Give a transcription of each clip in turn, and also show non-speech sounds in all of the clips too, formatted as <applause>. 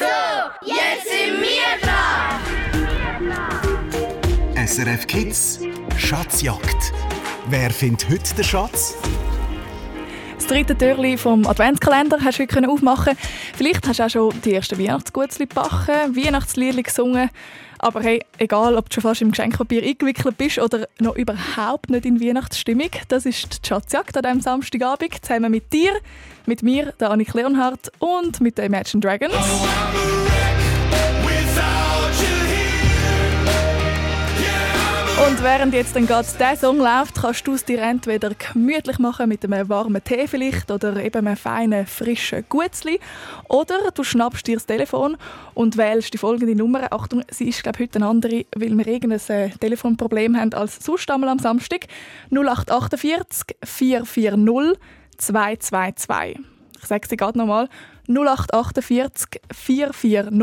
So, jetzt sind wir dran! SRF Kids Schatzjagd. Wer findet heute den Schatz? Das dritte Türchen vom Adventskalender hast du heute aufmachen Vielleicht hast du auch schon die ersten Weihnachtsgutzli gebacken, Weihnachtslieder gesungen. Aber hey, egal, ob du schon fast im Geschenkpapier eingewickelt bist oder noch überhaupt nicht in Weihnachtsstimmung, das ist die Schatzjagd an diesem Samstagabend zusammen mit dir, mit mir, der Annik Leonhardt und mit den Imagine Dragons. Und während jetzt dann gerade dieser Song läuft, kannst du es dir entweder gemütlich machen mit einem warmen Tee vielleicht oder eben einem feinen, frischen Gutzli. Oder du schnappst dir das Telefon und wählst die folgende Nummer. Achtung, sie ist glaube heute eine andere, weil wir irgendein äh, Telefonproblem haben als sonst am Samstag. 0848 440 222. Ich sage sie gerade nochmal. 0848 440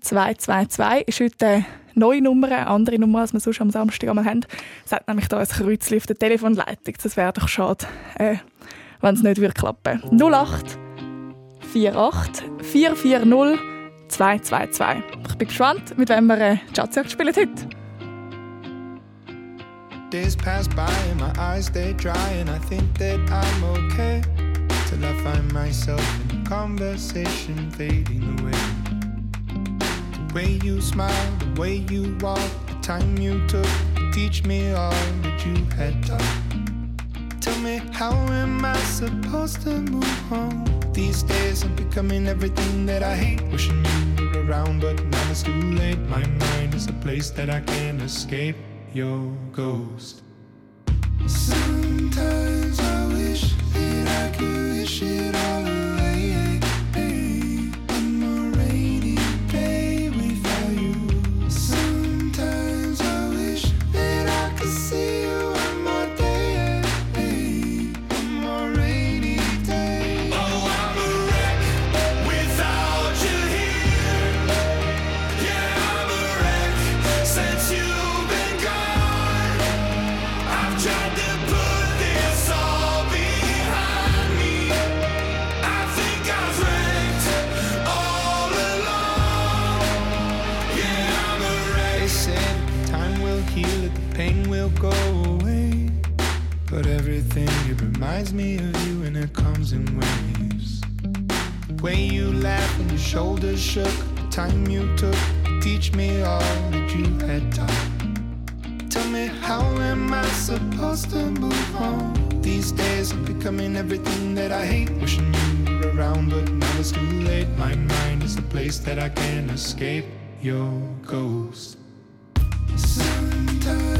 222 ist heute eine neue Nummer, eine andere Nummer, als wir sonst am Samstag einmal haben. Es hat nämlich hier ein Kreuzchen auf der Telefonleitung. Das wäre doch schade, äh, wenn es nicht klappen würde. 08 48 440 222. Ich bin gespannt, mit wem wir äh, Schatzjagd spielen heute. Days pass by and my eyes stay dry and I think that I'm okay Till I find myself in a conversation fading away way you smile, the way you walk, the time you took to teach me all that you had taught. Tell me, how am I supposed to move on? These days I'm becoming everything that I hate. Wishing you were around, but now it's too late. My mind is a place that I can't escape your ghost. Sometimes I wish that I could wish it all away. Reminds me of you and it comes in waves. The way you laughed and your shoulders shook, the time you took to teach me all that you had taught. Tell me, how am I supposed to move on? These days I'm becoming everything that I hate. Wishing you were around, but now it's too late. My mind is a place that I can't escape your ghost. Sometimes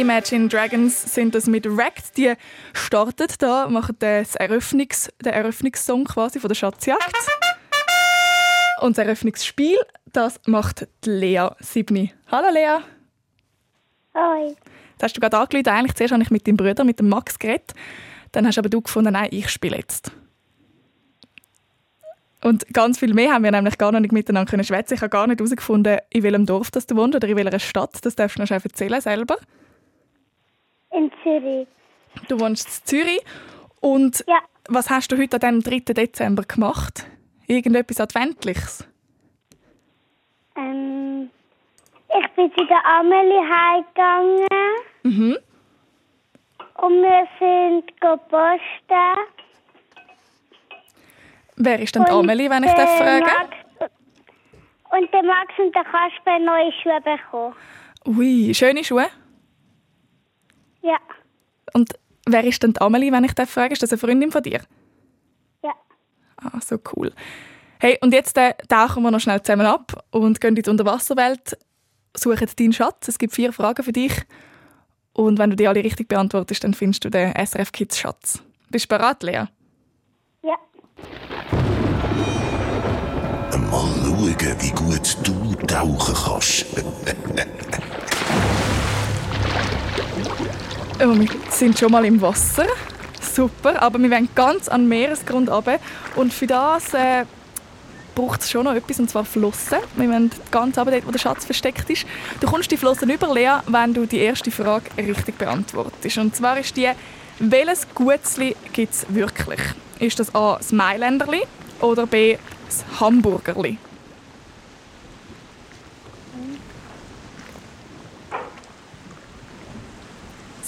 Imagine Dragons sind das mit Wrecked. Die startet da, machen das Eröffnungs-, den Eröffnungssong quasi von der Schatzjagd. Und das Eröffnungsspiel, das macht die Lea Sibni. Hallo Lea. Hoi. Das hast du gerade angerufen. Eigentlich zuerst habe ich mit deinem Bruder, mit dem Max, geredet. Dann hast aber du gefunden, nein, ich spiele jetzt. Und ganz viel mehr haben wir nämlich gar noch nicht miteinander schwätzen. Ich habe gar nicht herausgefunden, in welchem Dorf das du wohnst oder in welcher Stadt. Das darfst du noch erzählen selber. In Zürich. Du wohnst in Zürich. Und Ja. was hast du heute an dem 3. Dezember gemacht? Irgendetwas Adventliches? Ähm, ich bin zu der Amelie heimgegangen Mhm. und wir sind go posten. Wer ist denn die Amelie, wenn ich der darf fragen Max, und der Max und der Kasper neue Schuhe bekommen. Ui, schöne Schuhe. Und wer ist denn die Amelie, wenn ich darf fragen Ist das eine Freundin von dir? ja. Ah, so cool. Hey, und jetzt äh, tauchen wir noch schnell zusammen ab und gehen in die Unterwasserwelt, suchen deinen Schatz. Es gibt vier Fragen für dich. Und wenn du die alle richtig beantwortest, dann findest du den SRF Kids Schatz. Bist du bereit, Lea? Ja. Mal schauen, wie gut du tauchen kannst. <laughs> Oh, wir sind schon mal im Wasser. Super, aber wir wollen ganz an den Meeresgrund runter. Und für das äh, braucht es schon noch etwas, und zwar Flossen. Wir wollen ganz runter, dort, wo der Schatz versteckt ist. Du kommst die Flossen über, Lea, wenn du die erste Frage richtig beantwortest. Und zwar ist die, welches Gutzli gibt es wirklich? Ist das A, das Mailänderli oder B, das Hamburgerli?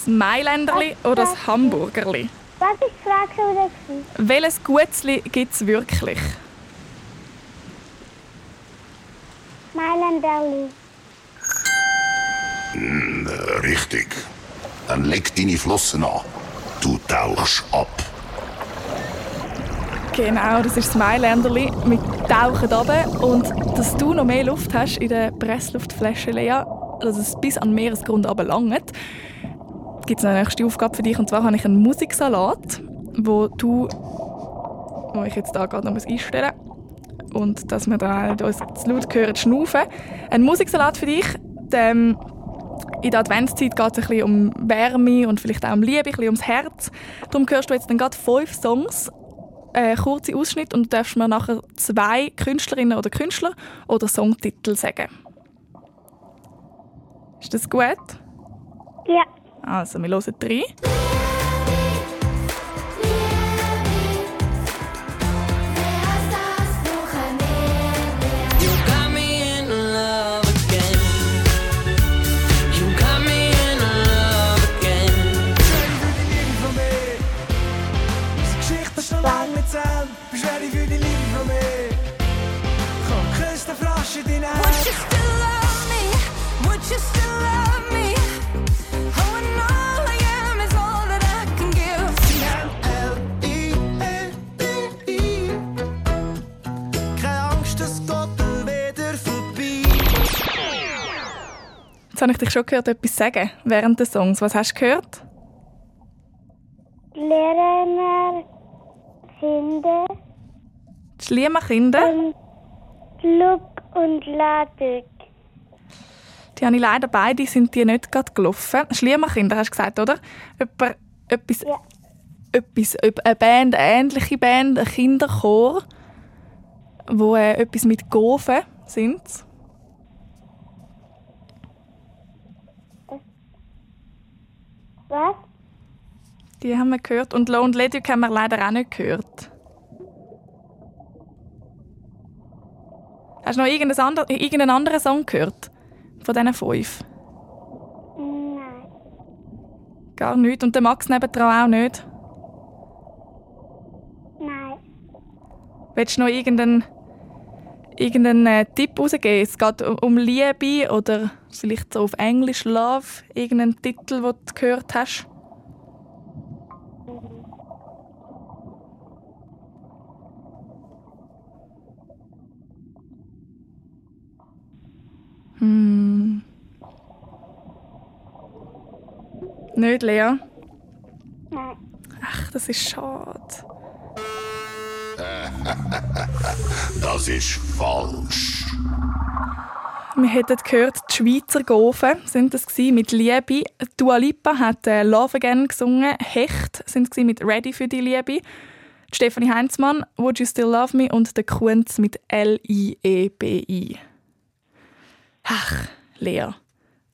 Das Mailänderli oder das Hamburgerli? Was ist die Frage wieder? Welches Gutzli gibt es wirklich? Mailänderli. Äh, Richtig. Dann leg deine Flossen an. Du tauchst ab. Genau, das ist das Mailänderli. Wir tauchen runter und dass du noch mehr Luft hast in der Pressluftflasche, Lea, dass es bis an den Meeresgrund runterlangt, gibt es eine nächste Aufgabe für dich. Und zwar habe ich einen Musiksalat, wo du, wo ich jetzt da gerade noch einstellen muss, und dass wir da uns zu laut hören, schnaufen. Ein Musiksalat für dich. Ähm, in der Adventszeit geht es ein bisschen um Wärme und vielleicht auch um Liebe, ein bisschen ums Herz. Darum hörst du jetzt dann gerade fünf Songs äh, kurze Ausschnitt und du darfst mir nachher zwei Künstlerinnen oder Künstler oder Songtitel sagen. Ist das gut? Ja. Also, wir hören drei. You got me in love again. You got me in love again. von mir. Unsere Geschichte ist noch lange nicht zu Ende. Bist ready für die Liebe von mir? Komm, küss den Frosch in deine Would you still love me? Would you still love me? Habe ich dich schon gehört etwas sagen während des Songs. Was hast du gehört? Die Lehrer finden Die Schliemann-Kinder. und Luke und Laduk. Die habe ich leider beide sind die nicht gerade gelaufen. Schliemann-Kinder hast du gesagt, oder? Etwa, etwas, Ja. etwas, eine Band, eine ähnliche Band, ein Kinderchor, wo äh, etwas mit Gofen sind. Was? Die haben wir gehört. Und Lone Leduc haben wir leider auch nicht gehört. Hast du noch irgendeinen anderen, irgendeinen anderen Song gehört? Von diesen fünf? Nein. Gar nicht. Und der Max nebendran auch nicht? Nein. Willst du noch irgendeinen, irgendeinen äh, Tipp rausgeben? Es geht um- um Liebe oder vielleicht so auf Englisch Love, irgendeinen Titel, den du gehört hast? Hm. Nicht, Lea? Nein. Ach, das ist schade. <laughs> Das ist falsch. Wir hätten gehört, die Schweizer Gofen sind gewesen, mit Liebe. Dua Lipa hat äh, Love Again gesungen. Hecht sind sie mit Ready für die Liebe. Stefanie Heinzmann, Would You Still Love Me und der Kunz mit L-I-E-B-I. Ach, Lea.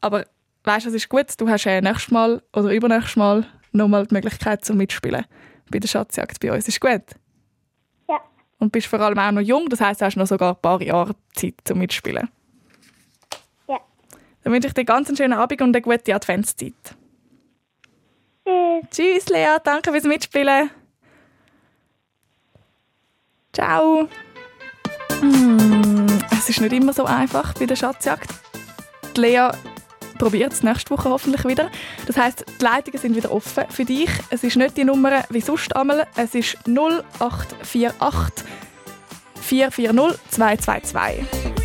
Aber weißt du, es ist gut, du hast äh, nächstes Mal oder übernächstes Mal nochmal die Möglichkeit zum Mitspielen bei der Schatzjagd bei uns. Ist gut? Und bist vor allem auch noch jung, das heisst, du hast noch sogar ein paar Jahre Zeit zum Mitspielen. Ja. Dann wünsche ich dir ganz einen schönen Abend und eine gute Adventszeit. Tschüss. Tschüss, Lea. Danke fürs Mitspielen. Ciao. Hm, es ist nicht immer so einfach bei der Schatzjagd. Die Lea probiert es nächste Woche hoffentlich wieder. Das heißt, die Leitungen sind wieder offen für dich. Es ist nicht die Nummer wie sonst einmal. Es ist 0848 440 222.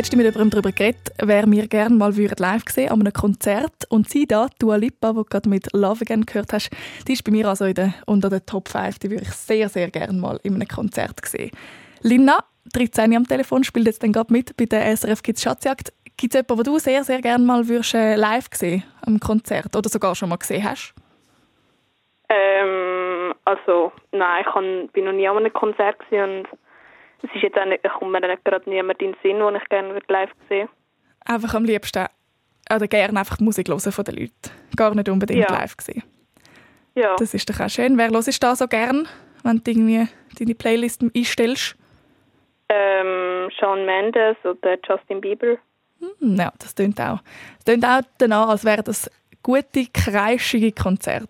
habe letztens mit jemandem darüber geredet, wer mir gerne mal live sehen an einem Konzert. Und sie da, Dua Lipa, die du gerade mit Love Again gehört hast, die ist bei mir also in der, unter den Top 5. Die würde ich sehr, sehr gerne mal in einem Konzert sehen. Lina, 13 am Telefon, spielt jetzt dann gerade mit bei der SRF Kids Schatzjagd. Gibt es jemanden, den du sehr, sehr gerne mal würdest, äh, live sehen am Konzert oder sogar schon mal gesehen hast? Ähm, also, nein, ich bin noch nie an einem Konzert und es ist jetzt auch nicht, kommt mir nicht gerade niemand in den Sinn, den ich gerne würde live sehen Einfach am liebsten oder gerne einfach die Musik hören von den Leuten. Gar nicht unbedingt Ja. live sehen. Ja, Das ist doch auch schön. Wer hörst da so gern, wenn du irgendwie deine Playlist einstellst? ähm, Shawn Mendes oder Justin Bieber. Hm, Ja, das tönt auch. Das tönt auch danach, als wäre das gute, kreischige Konzert,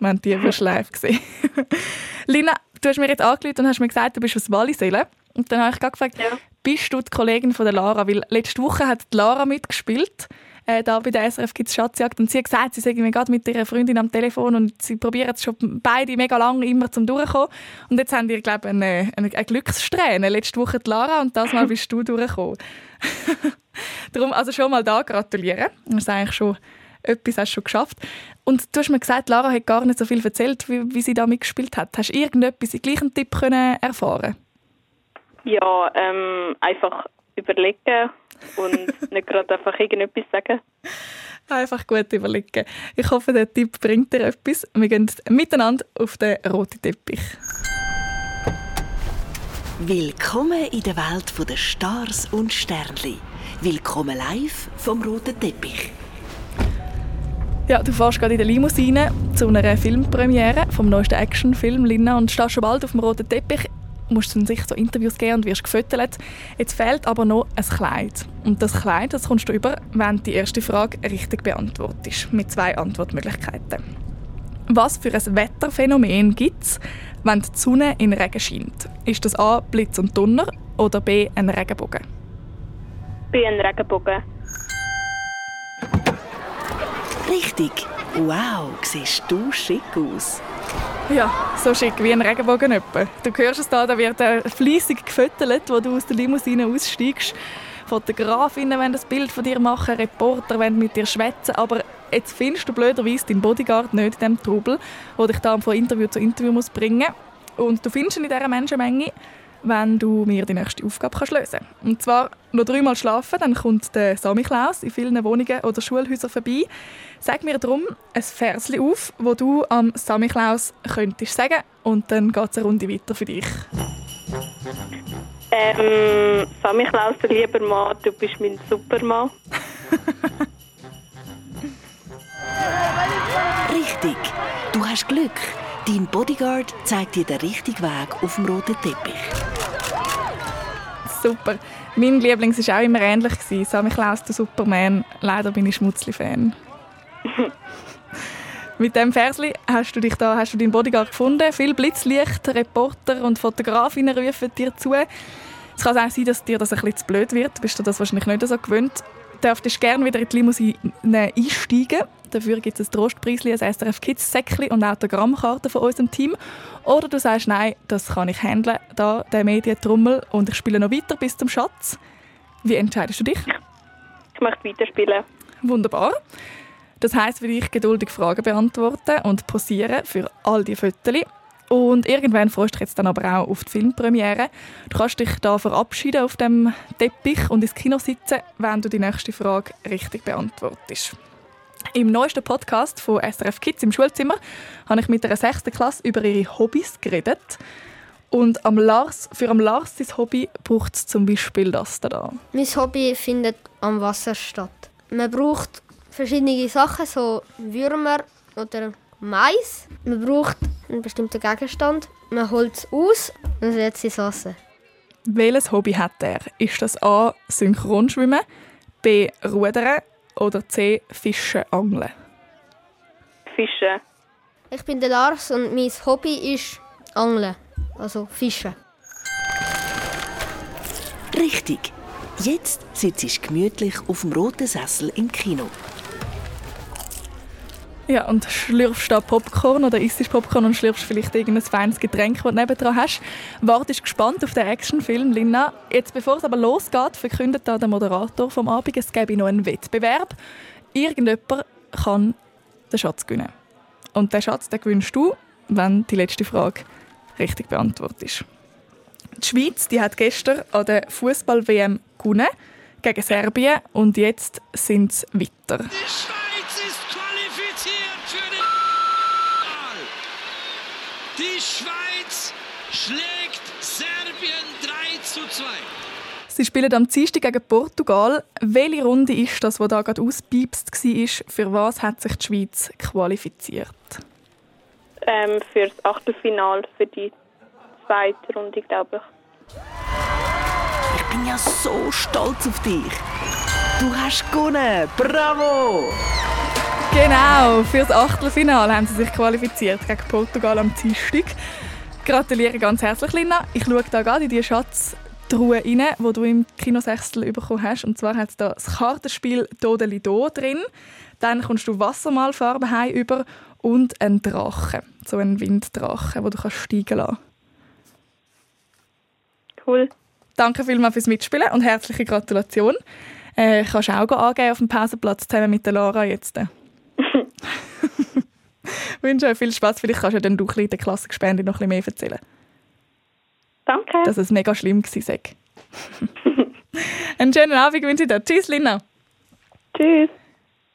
wenn du die <laughs> live gesehen. <laughs> Lina, du hast mir jetzt angerufen und hast mir gesagt, du bist aus Wallisellen. Und dann habe ich gefragt, Ja. bist du die Kollegin von der Lara? Weil letzte Woche hat die Lara mitgespielt. Äh, da bei der SRF gibt es Schatzjagd. Und sie hat gesagt, sie sei irgendwie gerade mit ihrer Freundin am Telefon und sie probieren es schon beide mega lange immer zum Durchkommen. Und jetzt haben die, glaube ich, eine, eine, eine Glückssträhne. Letzte Woche die Lara und das Mal bist du durchgekommen. <laughs> Darum also schon mal da gratulieren. Das ist eigentlich schon etwas hast du schon geschafft. Und du hast mir gesagt, Lara hat gar nicht so viel erzählt, wie, wie sie da mitgespielt hat. Hast du irgendetwas, den gleichen Tipp können erfahren? Ja, ähm, einfach überlegen und <laughs> nicht gerade einfach irgendetwas sagen. Einfach gut überlegen. Ich hoffe, der Tipp bringt dir etwas. Wir gehen miteinander auf den roten Teppich. Willkommen in der Welt der Stars und Sternli. Willkommen live vom roten Teppich. Ja, du fährst gerade in der Limousine zu einer Filmpremiere vom neuesten Actionfilm Lina und stehst schon bald auf dem roten Teppich. Musst dann sicher so Interviews geben und wirst gefüttert. Jetzt fehlt aber noch ein Kleid. Und das Kleid das kommst du über, wenn du die erste Frage richtig beantwortest. Mit zwei Antwortmöglichkeiten. Was für ein Wetterphänomen gibt es, wenn die Sonne in Regen scheint? Ist das A. Blitz und Donner oder B. ein Regenbogen? Bei einem Regenbogen. Richtig. Wow, siehst du schick aus. Ja, so schick wie ein Regenbogen etwa. Du hörst es da, da wird äh, fleissig gefüttert, wo du aus der Limousine aussteigst. Fotografinnen wollen das Bild von dir machen, Reporter wollen mit dir schwätzen, aber jetzt findest du blöderweise deinen Bodyguard nicht in diesem Trubel, der dich da von Interview zu Interview muss bringen Und du findest ihn in dieser Menschenmenge, wenn du mir die nächste Aufgabe kannst lösen kannst. Und zwar noch dreimal schlafen, dann kommt der Samichlaus in vielen Wohnungen oder Schulhäusern vorbei. Sag mir darum ein Versli auf, wo du am Samichlaus könntest sagen und dann geht es eine Runde weiter für dich. Ähm, Sammy Klaus, der lieber Mann, du bist mein Supermann. Richtig. Du hast Glück. Dein Bodyguard zeigt dir den richtigen Weg auf dem roten Teppich. Super. Mein Lieblings war auch immer ähnlich. gewesen. Samichlaus, der Superman. Leider bin ich Schmutzli-Fan. <laughs> Mit dem Versli hast du dich da, hast du deinen Bodyguard gefunden. Viel Blitzlicht, Reporter und Fotografinnen rufen dir zu. Es kann auch sein, dass dir das ein bisschen zu blöd wird. Du bist dir das wahrscheinlich nicht so gewöhnt. Du darfst gerne wieder in die Limousine einsteigen. Dafür gibt es ein Trostpreisli, ein SRF Kids Säckli und Autogrammkarten von unserem Team. Oder du sagst, nein, das kann ich handeln, da der Medientrommel und ich spiele noch weiter bis zum Schatz. Wie entscheidest du dich? Ich möchte weiterspielen. Wunderbar. Das heißt für dich geduldig Fragen beantworten und posieren für all die Fotos. Und irgendwann freust du dich jetzt dann aber auch auf die Filmpremiere. Du kannst dich da verabschieden auf dem Teppich und ins Kino sitzen, wenn du die nächste Frage richtig beantwortest. Im neuesten Podcast von SRF Kids im Schulzimmer habe ich mit einer sechsten Klasse über ihre Hobbys geredet. Und am Lars, für am Lars sein Hobby braucht es zum Beispiel das da. Mein Hobby findet am Wasser statt. Man braucht verschiedene Sachen, so Würmer oder Mais. Man braucht einen bestimmten Gegenstand. Man holt es aus und setzt es Wasser. Welches Hobby hat er? Ist das A. Synchronschwimmen, B. Rudern oder C. Fischen, Angeln? Fischen. Ich bin der Lars und mein Hobby ist Angeln, also Fischen. Richtig. Jetzt sitzt gemütlich auf dem roten Sessel im Kino. Ja, und schlürfst da Popcorn oder isst Popcorn und schlürfst vielleicht irgendein feines Getränk, das du nebendran hast. Wartest gespannt auf den Actionfilm, Lina. Jetzt, bevor es aber losgeht, verkündet da der Moderator vom Abend, es gäbe noch einen Wettbewerb. Irgendjemand kann den Schatz gewinnen. Und den Schatz den gewinnst du, wenn die letzte Frage richtig beantwortet ist. Die Schweiz die hat gestern an der Fußball-WM gewonnen gegen Serbien und jetzt sind es weiter. qualifiziert für den Final. Die Schweiz schlägt Serbien 3 zu 2. Sie spielen am Dienstag gegen Portugal. Welche Runde ist das, die da gerade ausgepiepst war? Für was hat sich die Schweiz qualifiziert? Ähm, für das Achtelfinale, für die zweite Runde, glaube ich. Ich bin ja so stolz auf dich. Du hast gewonnen. Bravo! Genau, für das Achtelfinale haben sie sich qualifiziert gegen Portugal am Dienstag. Gratuliere ganz herzlich, Lina. Ich schaue da gerade in die Schatztruhe rein, die du im Kinosechstel bekommen hast. Und zwar hat es da das Kartenspiel Dodeli Do drin. Dann kommst du Wassermalfarben heim über und einen Drachen. So einen Winddrachen, den du kannst steigen lassen Cool. Danke vielmals fürs Mitspielen und herzliche Gratulation. Äh, kannst du auch angeben auf dem Pausenplatz zusammen mit der Lara jetzt. Ich <laughs> wünsche euch viel Spaß. Vielleicht kannst du dann du in der Klassengespende noch ein bisschen mehr erzählen. Danke. Dass es mega schlimm war. <laughs> Einen schönen Abend wünsche ich dir. Tschüss, Lina. Tschüss.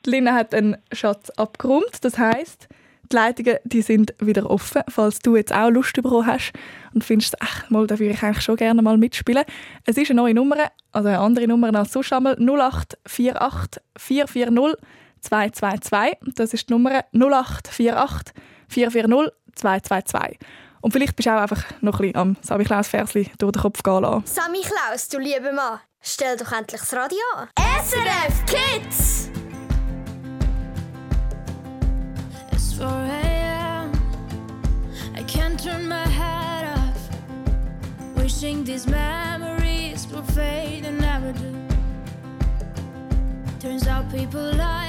Lina hat einen Schatz abgeräumt. Das heisst, die Leitungen die sind wieder offen, falls du jetzt auch Lust bekommen hast und findest, ach, mal, da würde ich eigentlich schon gerne mal mitspielen. Es ist eine neue Nummer, also eine andere Nummer als sonst einmal, 0848 440 222. Das ist die Nummer 0848 440 222. Und vielleicht bist du auch einfach noch ein bisschen am Sami Klaus Versli durch den Kopf gehen lassen. Sammy Klaus, du lieber Mann, stell doch endlich das Radio an. SRF Kids! It's 4 a.m. I can't turn my head off. Wishing these memories will fade and never do. Turns out people lie.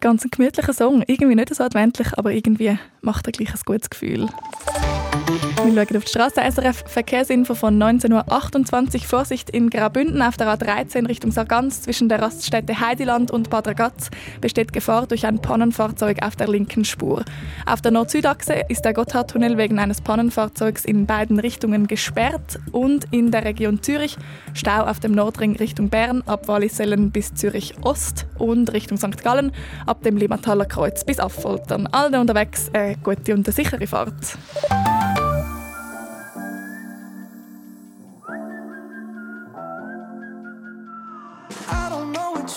Ganz ein gemütlicher Song. Irgendwie nicht so adventlich, aber irgendwie macht er gleich ein gutes Gefühl. Wir schauen auf die Straße. SRF Verkehrsinfo von 19.28 Uhr. Vorsicht in Graubünden auf der A13 Richtung Sargans zwischen der Raststätte Heidiland und Bad Ragaz besteht Gefahr durch ein Pannenfahrzeug auf der linken Spur. Auf der Nord-Süd-Achse ist der Gotthardtunnel wegen eines Pannenfahrzeugs in beiden Richtungen gesperrt und in der Region Zürich Stau auf dem Nordring Richtung Bern ab Wallisellen bis Zürich Ost und Richtung St. Gallen ab dem Limmataler Kreuz bis Affoltern. Alle unterwegs eine gute und eine sichere Fahrt.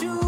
you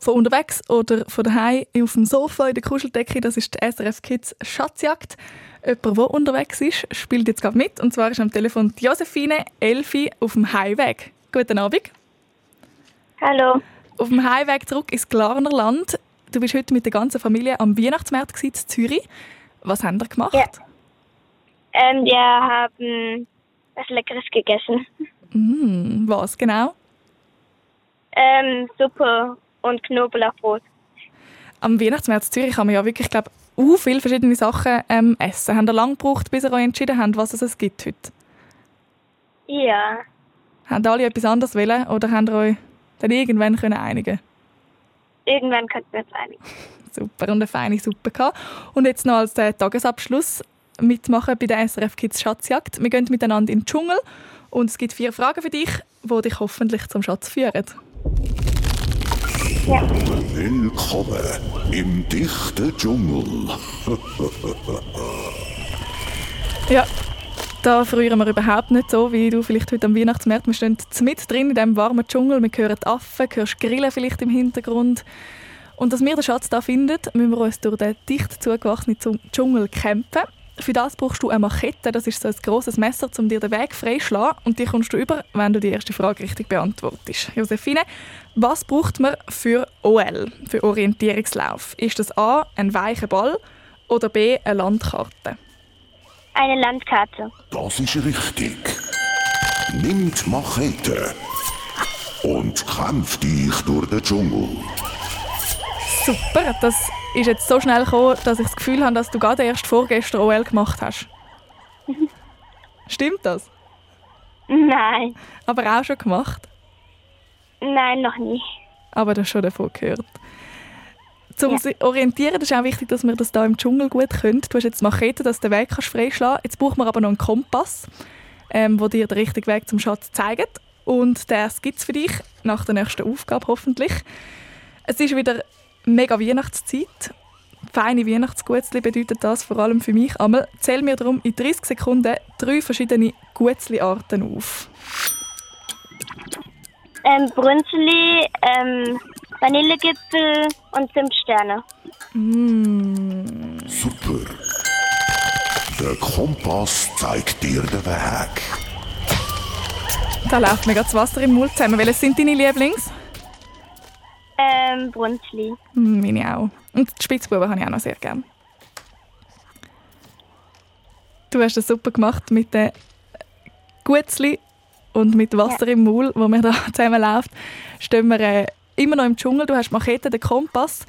Ob von unterwegs oder von daheim auf dem Sofa in der Kuscheldecke, das ist die SRF Kids Schatzjagd. Jemand, der unterwegs ist, spielt jetzt gerade mit. Und zwar ist am Telefon die Josephine Elfi auf dem Heimweg. Guten Abend. Hallo. Auf dem Heimweg zurück ins Glarner Land. Du bist heute mit der ganzen Familie am Weihnachtsmarkt in Zürich. Was haben ihr gemacht? Ja. Ähm, wir haben was Leckeres gegessen. Mm, was genau? Ähm, Suppe und Knoblauchbrot. Am Weihnachtsmarkt in Zürich kann man ja wirklich, glaube uh, viele verschiedene Sachen ähm, essen. Habt ihr lange gebraucht, bis ihr euch entschieden habt, was es gibt heute? Ja. Haben alle etwas anderes wollen oder habt ihr euch dann irgendwann können einigen Irgendwann könnten wir uns einigen. <laughs> Super, und eine feine Suppe gehabt. Und jetzt noch als äh, Tagesabschluss mitmachen bei der SRF Kids Schatzjagd. Wir gehen miteinander in den Dschungel und es gibt vier Fragen für dich, die dich hoffentlich zum Schatz führen. Willkommen im dichten Dschungel. <laughs> Ja, da frieren wir überhaupt nicht so, wie du vielleicht heute am Weihnachtsmarkt. Wir stehen mit drin in diesem warmen Dschungel. Wir hören die Affen, hörst Grillen vielleicht im Hintergrund. Und dass wir den Schatz da finden, müssen wir uns durch den dicht zugewachsenen Zu- Dschungel kämpfen. Für das brauchst du eine Machete, das ist so ein grosses Messer, um dir den Weg freizuschlagen. Und die kommst du über, wenn du die erste Frage richtig beantwortest. Josephine, was braucht man für OL, für Orientierungslauf? Ist das A, ein weicher Ball oder B, eine Landkarte? Eine Landkarte. Das ist richtig. Nimm die Machete und kämpf dich durch den Dschungel. Super, das ist jetzt so schnell gekommen, dass ich das Gefühl habe, dass du gerade erst vorgestern OL gemacht hast. <laughs> Stimmt das? Nein. Aber auch schon gemacht? Nein, noch nie. aber das schon davon gehört. Zum sich orientieren ist auch wichtig, dass wir das da im Dschungel gut können. Du hast jetzt Machete, dass du den Weg kannst freischlagen Jetzt braucht man aber noch einen Kompass, ähm, wo dir den richtigen Weg zum Schatz zeigt. Und der gibt es für dich nach der nächsten Aufgabe hoffentlich. Es ist wieder mega Weihnachtszeit. Feine Weihnachtsgutzli bedeutet das vor allem für mich. Einmal zähl mir darum in 30 Sekunden drei verschiedene Gutzli-Arten auf. Ähm, Brünzeli, ähm, Vanillegipfel und Zimtsterne. Mm. Super. Der Kompass zeigt dir den Weg. Da läuft mir gerade das Wasser im Mund zusammen. Welche sind deine Lieblings? Ähm, Brünzeli. Hm, Meine auch. Und die Spitzbuben habe ich auch noch sehr gerne. Du hast das super gemacht mit den Gutzli und mit Wasser im Maul, wo wir da <laughs> zusammen läuft. Stehen wir äh, immer noch im Dschungel. Du hast Machete, den Kompass.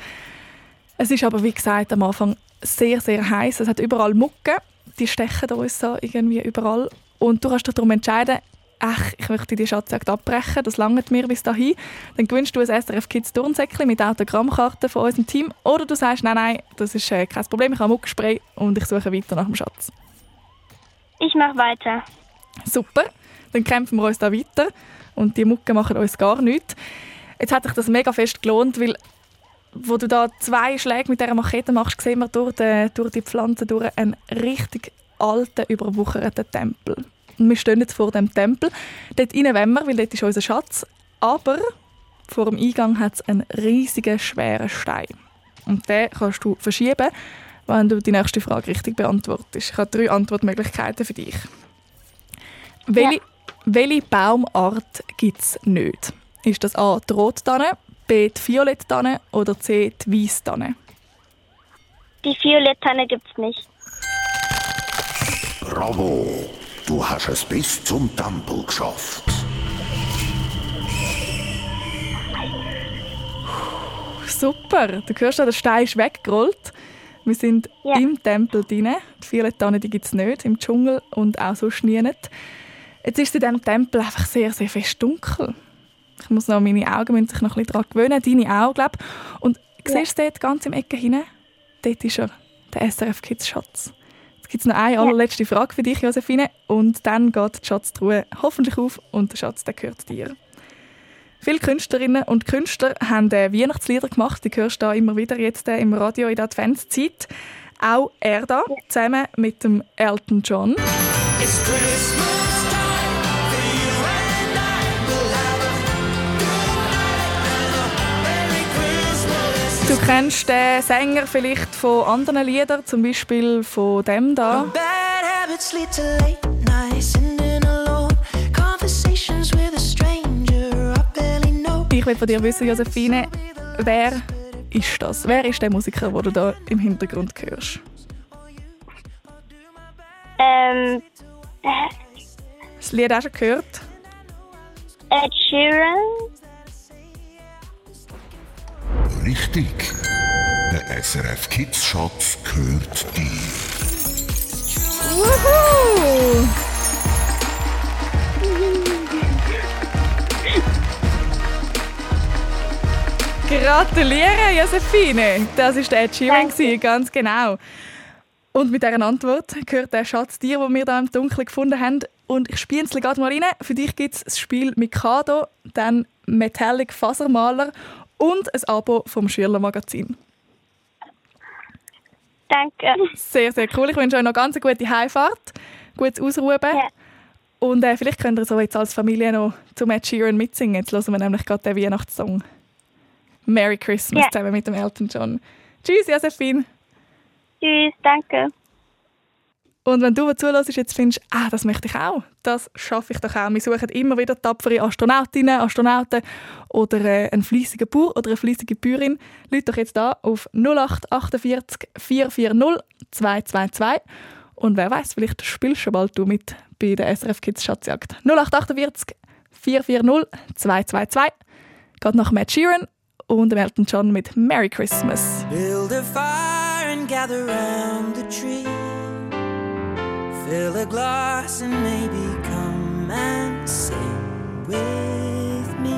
Es ist aber, wie gesagt, am Anfang sehr, sehr heiß. Es hat überall Mucke. Die stechen uns so irgendwie überall. Und du kannst dich darum entscheiden, ach, ich möchte die Schatzjagd abbrechen, das langt mir bis dahin. Dann gewinnst du ein SRF Kids Turnsäckchen mit Autogrammkarten von unserem Team. Oder du sagst, nein, nein, das ist äh, kein Problem, ich habe Muckspray und ich suche weiter nach dem Schatz. Ich mache weiter. Super, dann kämpfen wir uns da weiter und die Mucke machen uns gar nichts. Jetzt hat sich das mega fest gelohnt, weil wo du da zwei Schläge mit dieser Machete machst, sehen wir durch die, durch die Pflanzen durch einen richtig alten, überwucherten Tempel. Und wir stehen jetzt vor dem Tempel. Dort rein wollen wir, weil dort ist unser Schatz. Aber vor dem Eingang hat es einen riesigen, schweren Stein. Und den kannst du verschieben, wenn du die nächste Frage richtig beantwortest. Ich habe drei Antwortmöglichkeiten für dich. Welche, welche Baumart gibt es nicht? Ist das A. die Rottanne, B. die Violettanne oder C. die Weisstanne? Die Violettanne gibt's nicht. Bravo. Du hast es bis zum Tempel geschafft. Super, du hörst schon, der Stein ist weggerollt. Wir sind im Tempel drin. Die Violettanne gibt es nicht, im Dschungel und auch sonst nie nicht. Jetzt ist es in diesem Tempel einfach sehr, sehr fest dunkel. Ich muss noch, meine Augen müssen sich noch ein bisschen daran gewöhnen, deine auch, glaube ich. Und siehst du dort ganz im Ecke hinten? Dort ist er, der SRF Kids Schatz. Gibt es noch eine allerletzte Frage für dich, Josephine. Und dann geht die Schatztruhe hoffentlich auf und der Schatz der gehört dir. Viele Künstlerinnen und Künstler haben äh, Weihnachtslieder gemacht. Die hörst du da immer wieder jetzt äh, im Radio in der Adventszeit. Auch er da, zusammen mit dem Elton John. It's Christmas Du kennst den Sänger vielleicht von anderen Liedern, zum Beispiel von dem da. Bad habits lead to late nights, sitting alone. Conversations with a stranger I barely know. Ich will von dir wissen, Josephine, wer ist das? Wer ist der Musiker, den du da im Hintergrund hörst? Ähm, äh, Das Lied auch schon gehört? Ed Sheeran. Richtig. Der SRF Kids Schatz gehört dir. Wuhu! Gratuliere, Josephine! Das war der Ed Sheeran, ganz genau. Und mit dieser Antwort gehört der Schatz dir, den wir hier im Dunkeln gefunden haben. Und ich spiele gerade mal rein. Für dich gibt es das Spiel Mikado, dann Metallic Fasermaler und ein Abo vom Schüler Magazin. Danke. Sehr, sehr cool. Ich wünsche euch noch ganz eine gute Heimfahrt, gutes Ausruhen. Und äh, vielleicht könnt ihr so jetzt als Familie noch zum Ed Sheeran mitsingen. Jetzt hören wir nämlich gerade den Weihnachtssong. Merry Christmas Ja. zusammen mit dem Elton John. Tschüss, Josephine. Tschüss, danke. Und wenn du zuhörst, jetzt findest, ah, das möchte ich auch, das schaffe ich doch auch. Wir suchen immer wieder tapfere Astronautinnen, Astronauten oder äh, einen fleissigen Bauer oder eine fleissige Bäuerin. Leute doch jetzt da auf 0848 440 222 und wer weiß, vielleicht spielst du bald du mit bei der SRF Kids Schatzjagd. 0848 440 222 geht nach Matt Sheeran und Elton John mit Merry Christmas. Build a fire and gather round the tree. fill a glass and maybe come and sing with me.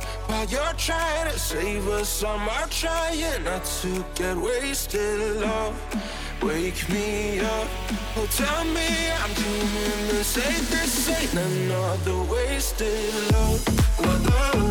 While you're trying to save us, I'm trying not to get wasted. Love, wake me up. Oh, tell me I'm doing the safest. Ain't another wasted love. love.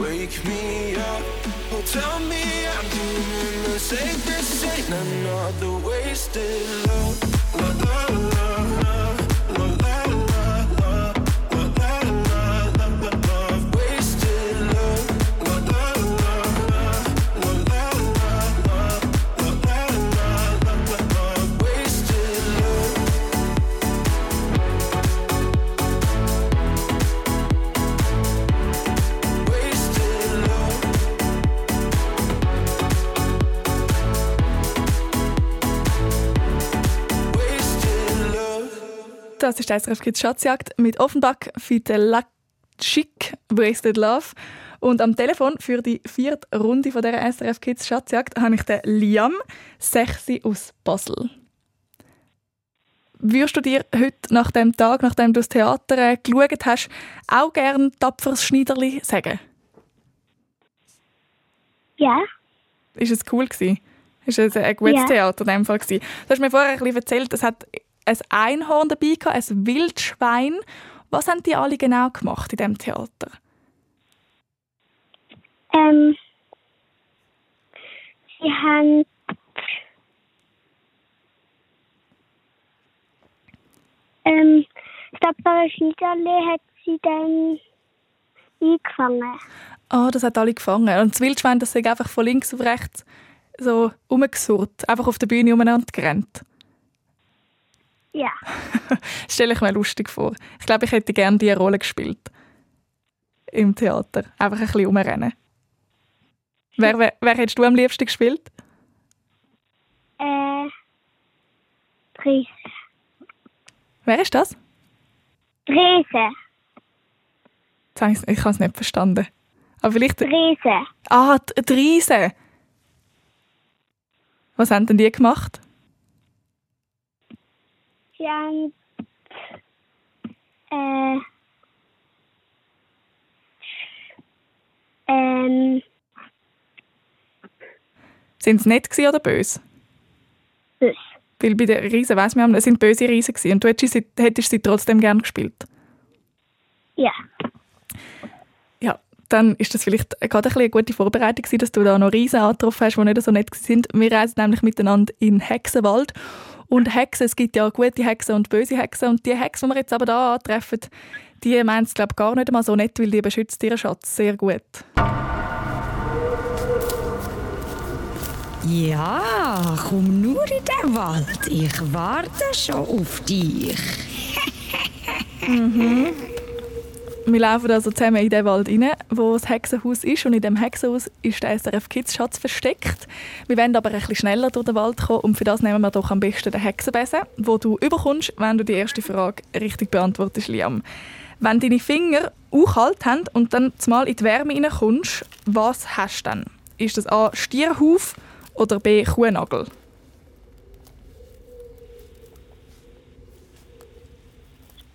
Wake me up, oh tell me I'm doing the safest thing. Another wasted love, la la la. Das ist SRF Kids Schatzjagd mit Offenbach für den La Chic Wasted Love. Und am Telefon für die vierte Runde von dieser SRF Kids Schatzjagd habe ich den Liam, sechsi aus Basel. Würdest du dir heute nach dem Tag, nachdem du das Theater äh, geschaut hast, auch gerne tapferes Schneiderli sagen? Ja. Ist es cool gewesen? Ist es ein gutes Ja. Theater in dem Fall gewesen? Du hast mir vorher ein bisschen erzählt, es hat ein Einhorn dabei gehabt, ein Wildschwein. Was haben die alle genau gemacht in diesem Theater? Ähm, sie haben ähm, das tapfere Schneiderli hat sie dann eingefangen. Ah, das hat alle gefangen. Und das Wildschwein, das ist einfach von links auf rechts so umgesurrt, einfach auf der Bühne umeinander gerannt. Ja. <laughs> Stelle ich mir lustig vor. Ich glaube, ich hätte gerne diese Rolle gespielt. Im Theater. Einfach ein bisschen umrennen. Wer, wer, wer hättest du am liebsten gespielt? Äh, Dresden. Wer ist das? Ich's- Ich habe es nicht verstanden. Aber vielleicht... Dresden. Ah, die. Was haben denn die gemacht? Haben äh, ähm, Sind sie nett oder böse? Böse. Weil bei den Riesen weiss man, es sind böse Riesen gewesen. Und du hättest sie, hättest sie trotzdem gern gespielt. ja. Dann ist das vielleicht gerade ein eine gute Vorbereitung gewesen, dass du da noch Riesen angetroffen hast, die nicht so nett sind. Wir reisen nämlich miteinander in den Hexenwald. Und Hexen, es gibt ja gute Hexen und böse Hexen. Und die Hexen, die wir jetzt aber da antreffen, die meinen es, glaube gar nicht einmal so nett, weil die beschützt ihren Schatz sehr gut. Ja, komm nur in den Wald. Ich warte schon auf dich. Mhm. Wir laufen also zusammen in den Wald rein, wo das Hexenhaus ist. Und in dem Hexenhaus ist der SRF Kids Schatz versteckt. Wir wollen aber ein bisschen schneller durch den Wald kommen. Und für das nehmen wir doch am besten den Hexenbesen, wo du überkommst, wenn du die erste Frage richtig beantwortest, Liam. Wenn deine Finger auch kalt haben und dann zumal in die Wärme reinkommst, was hast du dann? Ist das A. Stierhuf oder B. Kuhnagel?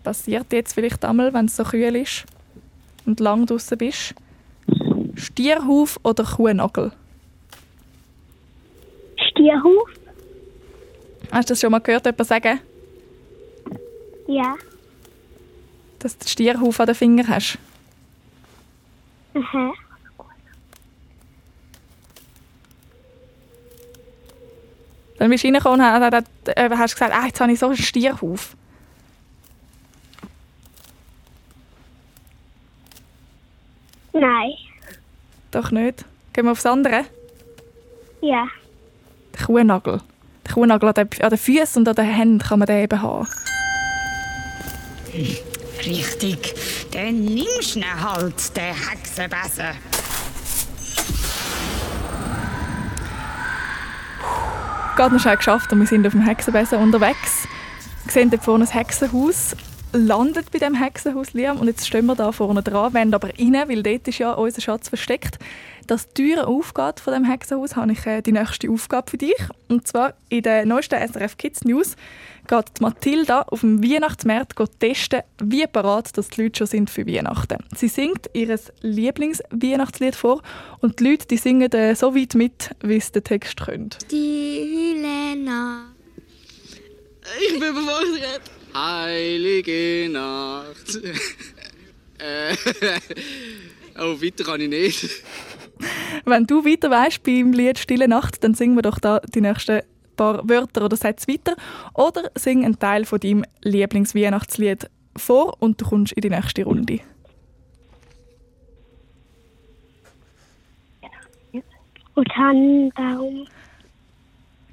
Passiert jetzt vielleicht einmal, wenn es so kühl ist und lang draußen bist? Stierhuf oder Kuhnagel? Stierhuf? Hast du das schon mal gehört, jemand sagen, Ja. dass du den Stierhuf an den Fingern hast? Aha. Dann bist du reingekommen und äh, hast gesagt, ah, jetzt habe ich so einen Stierhuf. Nein. Doch nicht. Gehen wir aufs andere? Ja. Der Kuhnagel. Der Kuhnagel an den, an den Füßen und an den Händen kann man den eben haben. Richtig. Dann nimmst du ihn halt, den Hexenbesen. Gerade noch schnell geschafft und wir sind auf dem Hexenbesen unterwegs. Wir sehen dort vorne ein Hexenhaus, landet bei dem Hexenhaus Liam und jetzt stehen wir da vorne dran, wollen aber rein, weil dort ist ja unser Schatz versteckt. Dass die Tür aufgeht von dem Hexenhaus, habe ich äh, die nächste Aufgabe für dich. Und zwar in der neuesten SRF Kids News geht die Mathilda auf dem Weihnachtsmarkt testen, wie parat dass die Leute schon sind für Weihnachten. Sie singt ihr Lieblingsweihnachtslied vor und die Leute die singen äh, so weit mit, wie es der Text können. Die Helena. Ich bin überfordert. Heilige Nacht. <laughs> äh, oh, weiter kann ich nicht. Wenn du weiter weißt beim Lied Stille Nacht, dann singen wir doch da die nächsten paar Wörter oder Sätze weiter. Oder sing einen Teil von deinem Lieblingsweihnachtslied vor und du kommst in die nächste Runde. Und Tannenbaum.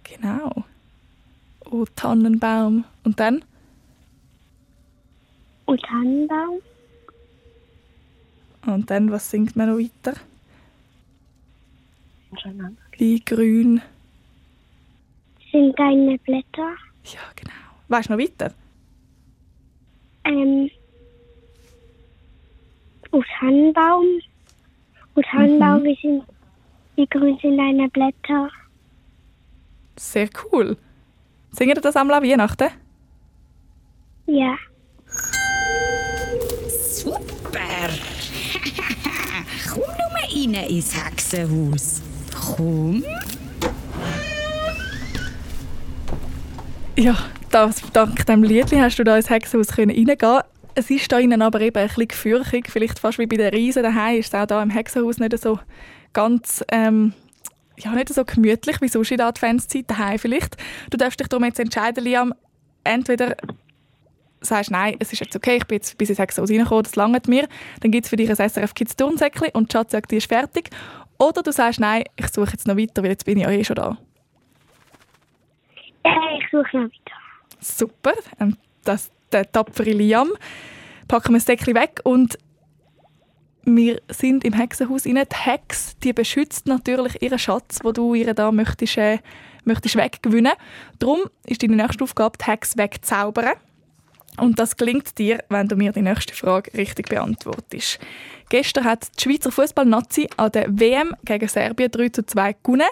Genau. Oh, Tannenbaum. Und dann? Und Tannenbaum. Und dann, was singt man noch weiter? Wie grün. Sind deine Blätter? Weißt du noch weiter? Ähm, aus Tannenbaum. Aus Tannenbaum, wie, sind, wie grün sind deine Blätter? Sehr cool. Singen ihr das an Weihnachten? Ja. Rein ins Hexenhaus. Komm. Ja, das, dank dem Liedli hast du da ins Hexenhaus können reingehen. Es ist da innen aber eben ein bisschen gefürchtig, vielleicht fast wie bei den Riesen daheim ist es auch da im Hexenhaus nicht so ganz ähm, ja, nicht so gemütlich wie sonst in der Adventszeit daheim vielleicht. Du darfst dich darum jetzt entscheiden, Liam, entweder sagst nein, es ist jetzt okay, ich bin jetzt bis ins Hexenhaus reingekommen, das langt mir, dann gibt es für dich ein SRF Kids Turnsäckchen und die Schatz sagt, die ist fertig. Oder du sagst nein, ich suche jetzt noch weiter, weil jetzt bin ich ja eh schon da. Äh, ich suche noch weiter. Super, ähm, das, der tapfere Liam. Packen wir das Säckchen weg und wir sind im Hexenhaus rein. Die Hex, die beschützt natürlich ihren Schatz, wo du ihr da möchtest, äh, möchtest weggewinnen. Darum ist deine nächste Aufgabe, die Hex wegzaubern. Und das gelingt dir, wenn du mir die nächste Frage richtig beantwortest. Gestern hat die Schweizer Fußball-Nazi an der WM gegen Serbien 3 zu 2 gewonnen.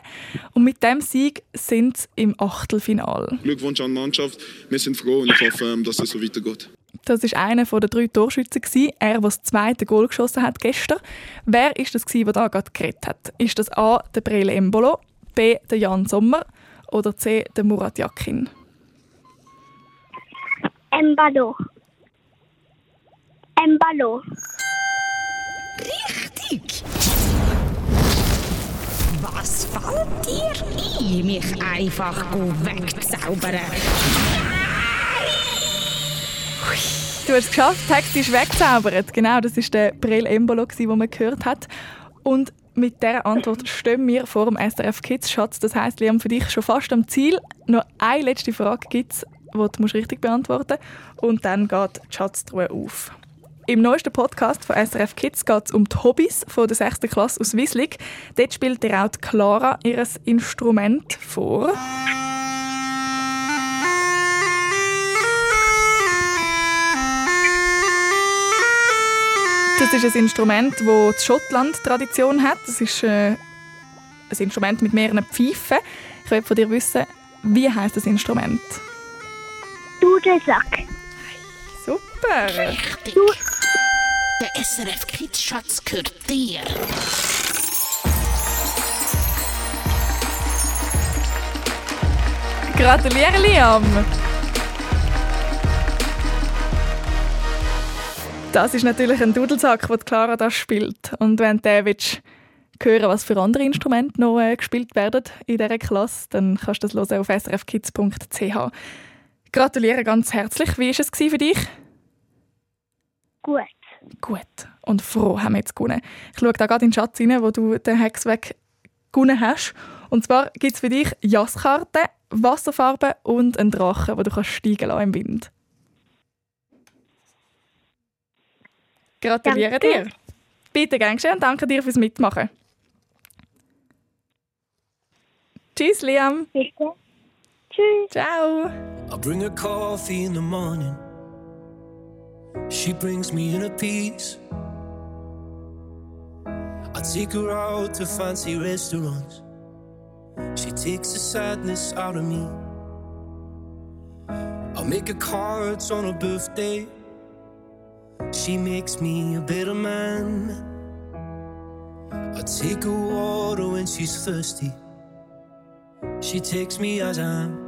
Und mit dem Sieg sind sie im Achtelfinal. Glückwunsch an die Mannschaft. Wir sind froh und ich hoffe, ähm, dass es so weitergeht. Das ist einer der drei Torschützen. gewesen. Er, der das zweite Goal geschossen hat gestern. Wer ist das, gewesen, der da gerade geredet hat? Ist das A. der Brele Embolo, B. der Jan Sommer oder C. der Murat Yakin? Embalo. Embalo. Richtig! Was fällt dir ein, mich einfach wegzaubern? Du hast es geschafft, ist weggezaubert. Genau, das ist der Brill Embolo, den man gehört hat. Und mit dieser Antwort stehen wir vor dem SRF Kids Schatz. Das heisst, Liam, für dich schon fast am Ziel. Noch eine letzte Frage gibt es, die du musst richtig beantworten musst. Und dann geht die Schatztruhe auf. Im neuesten Podcast von SRF Kids geht es um die Hobbys von der 6. Klasse aus Wieslig. Dort spielt der auch Clara ihr Instrument vor. Das ist ein Instrument, das die Schottland Tradition hat. Das ist äh, ein Instrument mit mehreren Pfeifen. Ich will von dir wissen, wie heißt das Instrument? Dudelsack. Super. Richtig. Der SRF Kids Schatz gehört dir. Gratuliere, Liam! Das ist natürlich ein Dudelsack, den Clara da spielt. Und wenn du willst hören was für andere Instrumente noch äh, gespielt werden in dieser Klasse, dann kannst du das hören auf srfkids.ch. Gratuliere ganz herzlich. Wie war es für dich? Gut. Gut. Und froh haben wir jetzt gewonnen. Ich schaue da gerade in den Schatz rein, wo du den Hexweg gewonnen hast. Und zwar gibt es für dich Jasskarten, Wasserfarben und einen Drachen, wo du kannst steigen lassen im Wind. Gratuliere Danke. dir. Bitte gern geschehen und danke dir fürs Mitmachen. Tschüss, Liam. Bitte. Tschüss. Ciao. I bring her coffee in the morning. She brings me in a piece. I take her out to fancy restaurants. She takes the sadness out of me. I make her cards on her birthday. She makes me a better man. I take her water when she's thirsty. She takes me as I am.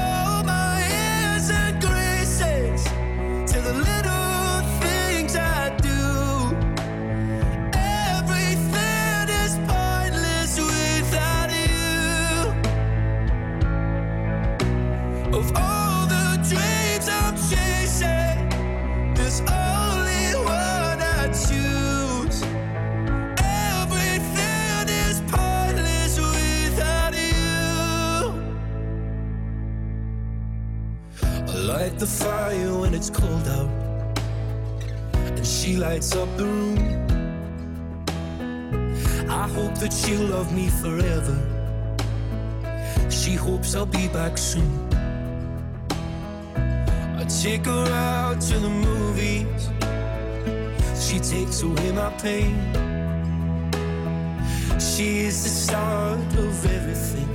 the fire when it's cold out. And she lights up the room. I hope that she'll love me forever. She hopes I'll be back soon. I take her out to the movies. She takes away my pain. She is the start of everything.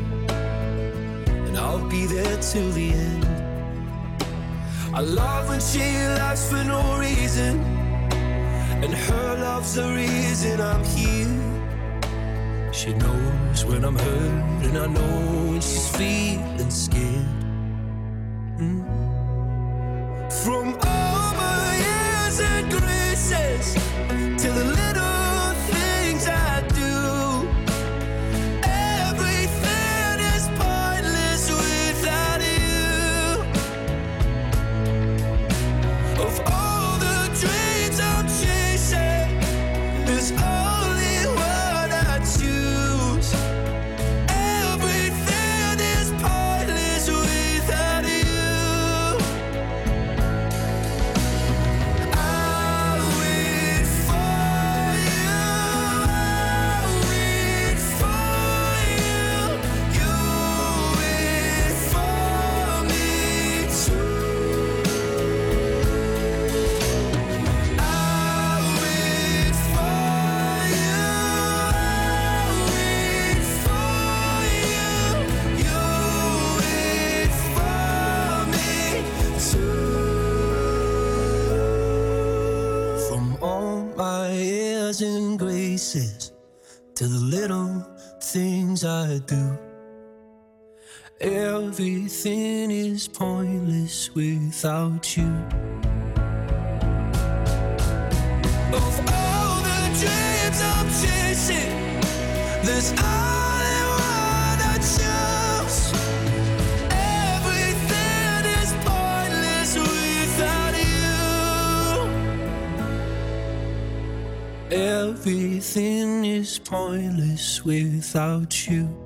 And I'll be there till the end. I love when she laughs for no reason. And her love's the reason I'm here. She knows when I'm hurt, and I know when she's feeling scared. Mm. Without you. Of all the dreams I'm chasing, there's only one I choose. Everything is pointless without you. Everything is pointless without you.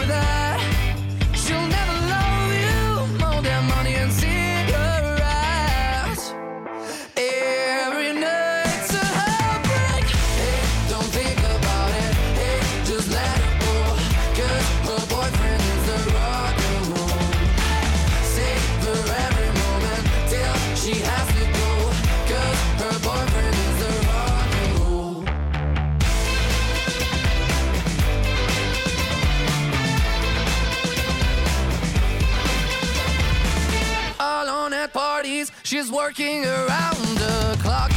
Without She's working around the clock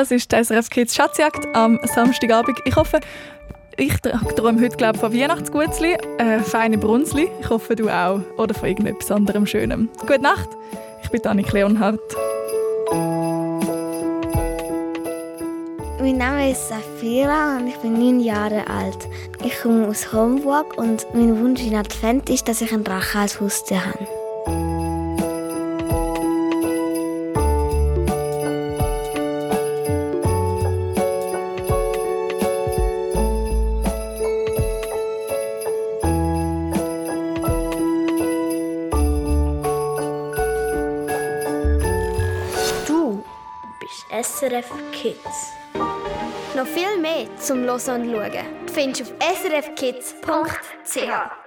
Das ist die SRF Kids Schatzjagd am Samstagabend. Ich hoffe, ich träume heute glaub, von Weihnachtsgutzli, äh, feine Brunzli. Ich hoffe, du auch. Oder von irgendetwas anderem Schönem. Gute Nacht. Ich bin Annik Leonhardt. Mein Name ist Safira und ich bin neun Jahre alt. Ich komme aus Homburg und mein Wunsch in Advent ist, dass ich einen Drache als Haustier habe. Zum Hören und Schauen findest du auf srfkids.ch.